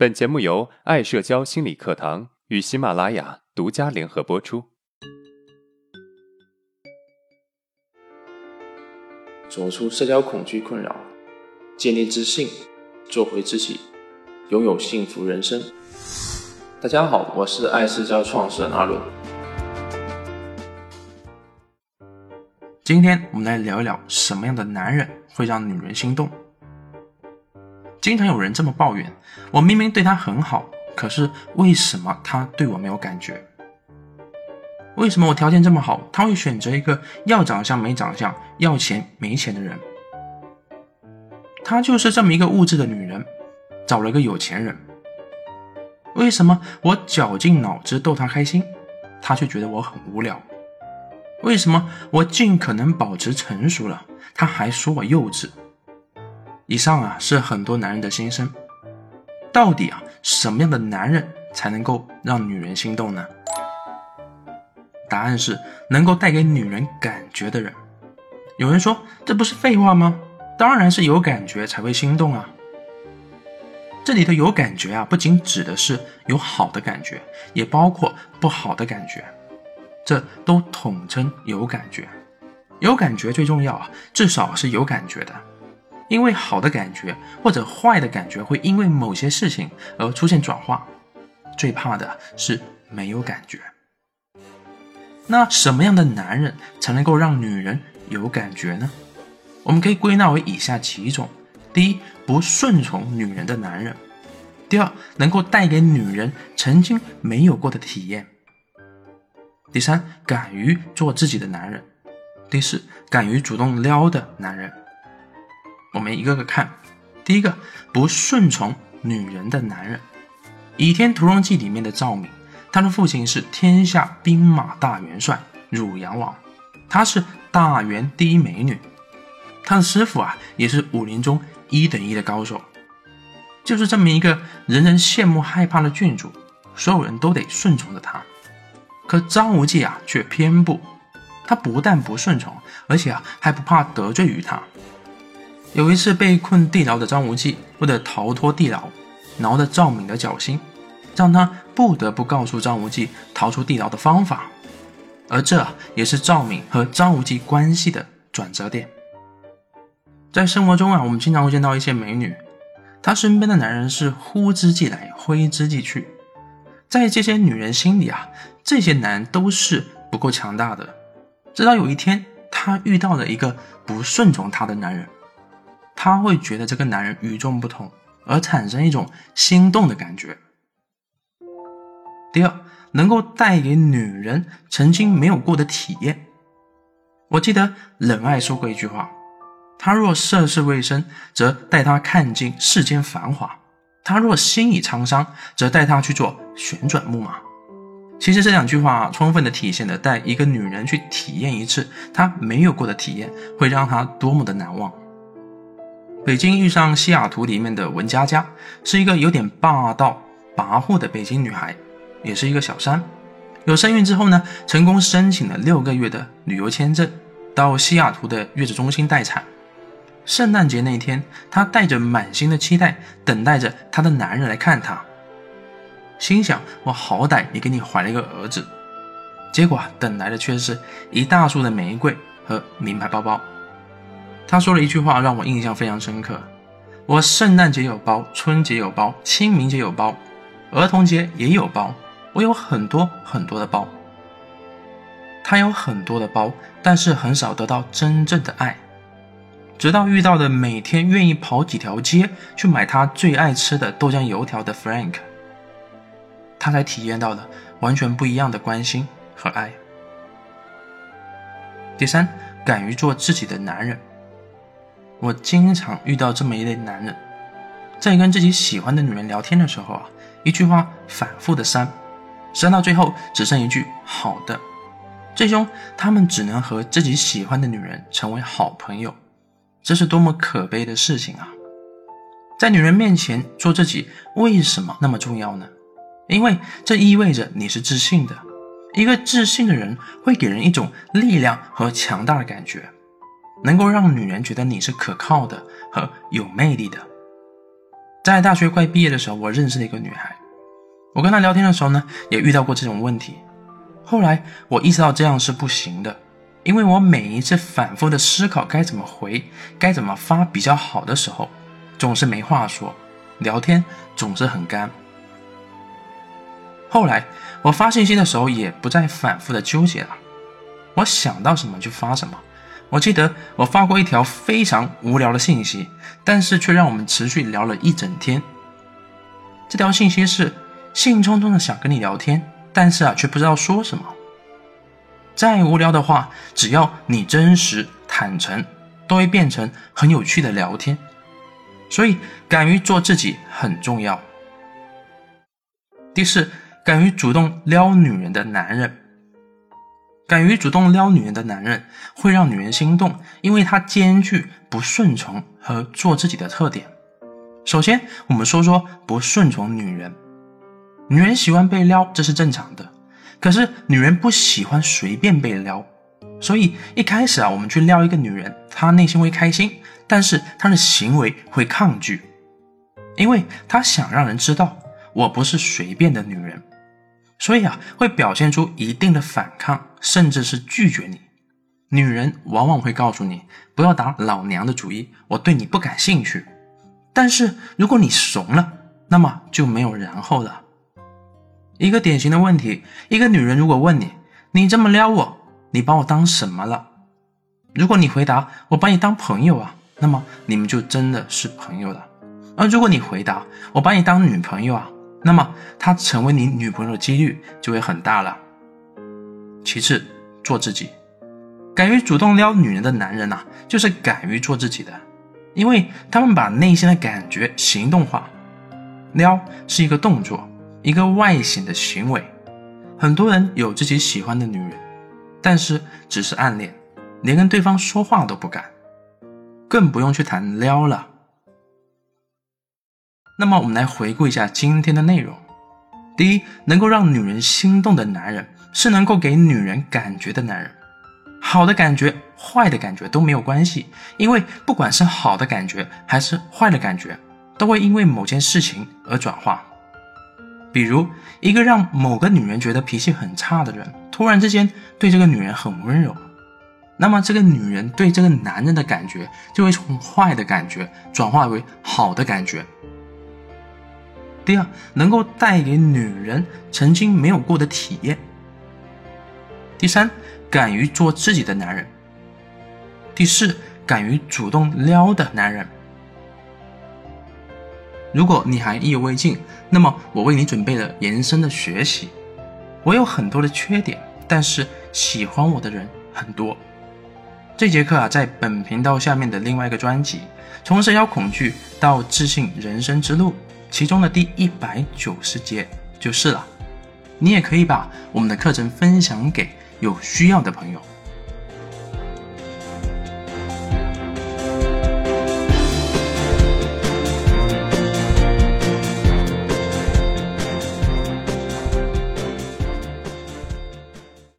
本节目由爱社交心理课堂与喜马拉雅独家联合播出。走出社交恐惧困扰，建立自信，做回自己，拥有幸福人生。大家好，我是爱社交创始人阿伦。今天我们来聊一聊什么样的男人会让女人心动。经常有人这么抱怨：我明明对他很好，可是为什么他对我没有感觉？为什么我条件这么好，他会选择一个要长相没长相、要钱没钱的人？他就是这么一个物质的女人，找了个有钱人。为什么我绞尽脑汁逗他开心，他却觉得我很无聊？为什么我尽可能保持成熟了，他还说我幼稚？以上啊是很多男人的心声，到底啊什么样的男人才能够让女人心动呢？答案是能够带给女人感觉的人。有人说这不是废话吗？当然是有感觉才会心动啊。这里的有感觉啊，不仅指的是有好的感觉，也包括不好的感觉，这都统称有感觉。有感觉最重要啊，至少是有感觉的。因为好的感觉或者坏的感觉会因为某些事情而出现转化，最怕的是没有感觉。那什么样的男人才能够让女人有感觉呢？我们可以归纳为以下几种：第一，不顺从女人的男人；第二，能够带给女人曾经没有过的体验；第三，敢于做自己的男人；第四，敢于主动撩的男人。我们一个个看，第一个不顺从女人的男人，《倚天屠龙记》里面的赵敏，她的父亲是天下兵马大元帅汝阳王，她是大元第一美女，她的师傅啊也是武林中一等一的高手，就是这么一个人人羡慕害怕的郡主，所有人都得顺从着她。可张无忌啊却偏不，他不但不顺从，而且啊还不怕得罪于他。有一次被困地牢的张无忌为了逃脱地牢，挠了赵敏的脚心，让他不得不告诉张无忌逃出地牢的方法。而这也是赵敏和张无忌关系的转折点。在生活中啊，我们经常会见到一些美女，她身边的男人是呼之即来，挥之即去。在这些女人心里啊，这些男人都是不够强大的。直到有一天，她遇到了一个不顺从她的男人。他会觉得这个男人与众不同，而产生一种心动的感觉。第二，能够带给女人曾经没有过的体验。我记得冷爱说过一句话：“他若涉世未深，则带他看尽世间繁华；他若心已沧桑，则带他去做旋转木马。”其实这两句话充分的体现了带一个女人去体验一次她没有过的体验，会让她多么的难忘。北京遇上西雅图里面的文佳佳，是一个有点霸道跋扈的北京女孩，也是一个小三。有身孕之后呢，成功申请了六个月的旅游签证，到西雅图的月子中心待产。圣诞节那天，她带着满心的期待，等待着她的男人来看她，心想：我好歹也给你怀了一个儿子。结果等来的却是一大束的玫瑰和名牌包包。他说了一句话，让我印象非常深刻。我圣诞节有包，春节有包，清明节有包，儿童节也有包。我有很多很多的包。他有很多的包，但是很少得到真正的爱。直到遇到了每天愿意跑几条街去买他最爱吃的豆浆油条的 Frank，他才体验到了完全不一样的关心和爱。第三，敢于做自己的男人。我经常遇到这么一类男人，在跟自己喜欢的女人聊天的时候啊，一句话反复的删，删到最后只剩一句好的，最终他们只能和自己喜欢的女人成为好朋友，这是多么可悲的事情啊！在女人面前做自己，为什么那么重要呢？因为这意味着你是自信的，一个自信的人会给人一种力量和强大的感觉。能够让女人觉得你是可靠的和有魅力的。在大学快毕业的时候，我认识了一个女孩。我跟她聊天的时候呢，也遇到过这种问题。后来我意识到这样是不行的，因为我每一次反复的思考该怎么回、该怎么发比较好的时候，总是没话说，聊天总是很干。后来我发信息的时候，也不再反复的纠结了，我想到什么就发什么。我记得我发过一条非常无聊的信息，但是却让我们持续聊了一整天。这条信息是兴冲冲的想跟你聊天，但是啊却不知道说什么。再无聊的话，只要你真实坦诚，都会变成很有趣的聊天。所以，敢于做自己很重要。第四，敢于主动撩女人的男人。敢于主动撩女人的男人会让女人心动，因为他兼具不顺从和做自己的特点。首先，我们说说不顺从女人。女人喜欢被撩，这是正常的。可是女人不喜欢随便被撩，所以一开始啊，我们去撩一个女人，她内心会开心，但是她的行为会抗拒，因为她想让人知道我不是随便的女人。所以啊，会表现出一定的反抗，甚至是拒绝你。女人往往会告诉你：“不要打老娘的主意，我对你不感兴趣。”但是如果你怂了，那么就没有然后了。一个典型的问题：一个女人如果问你：“你这么撩我，你把我当什么了？”如果你回答：“我把你当朋友啊”，那么你们就真的是朋友了。而如果你回答：“我把你当女朋友啊”，那么，他成为你女朋友的几率就会很大了。其次，做自己，敢于主动撩女人的男人呐，就是敢于做自己的，因为他们把内心的感觉行动化。撩是一个动作，一个外显的行为。很多人有自己喜欢的女人，但是只是暗恋，连跟对方说话都不敢，更不用去谈撩了。那么我们来回顾一下今天的内容。第一，能够让女人心动的男人是能够给女人感觉的男人。好的感觉、坏的感觉都没有关系，因为不管是好的感觉还是坏的感觉，都会因为某件事情而转化。比如，一个让某个女人觉得脾气很差的人，突然之间对这个女人很温柔，那么这个女人对这个男人的感觉就会从坏的感觉转化为好的感觉。第二，能够带给女人曾经没有过的体验。第三，敢于做自己的男人。第四，敢于主动撩的男人。如果你还意犹未尽，那么我为你准备了延伸的学习。我有很多的缺点，但是喜欢我的人很多。这节课啊，在本频道下面的另外一个专辑《从社交恐惧到自信人生之路》。其中的第一百九十节就是了，你也可以把我们的课程分享给有需要的朋友。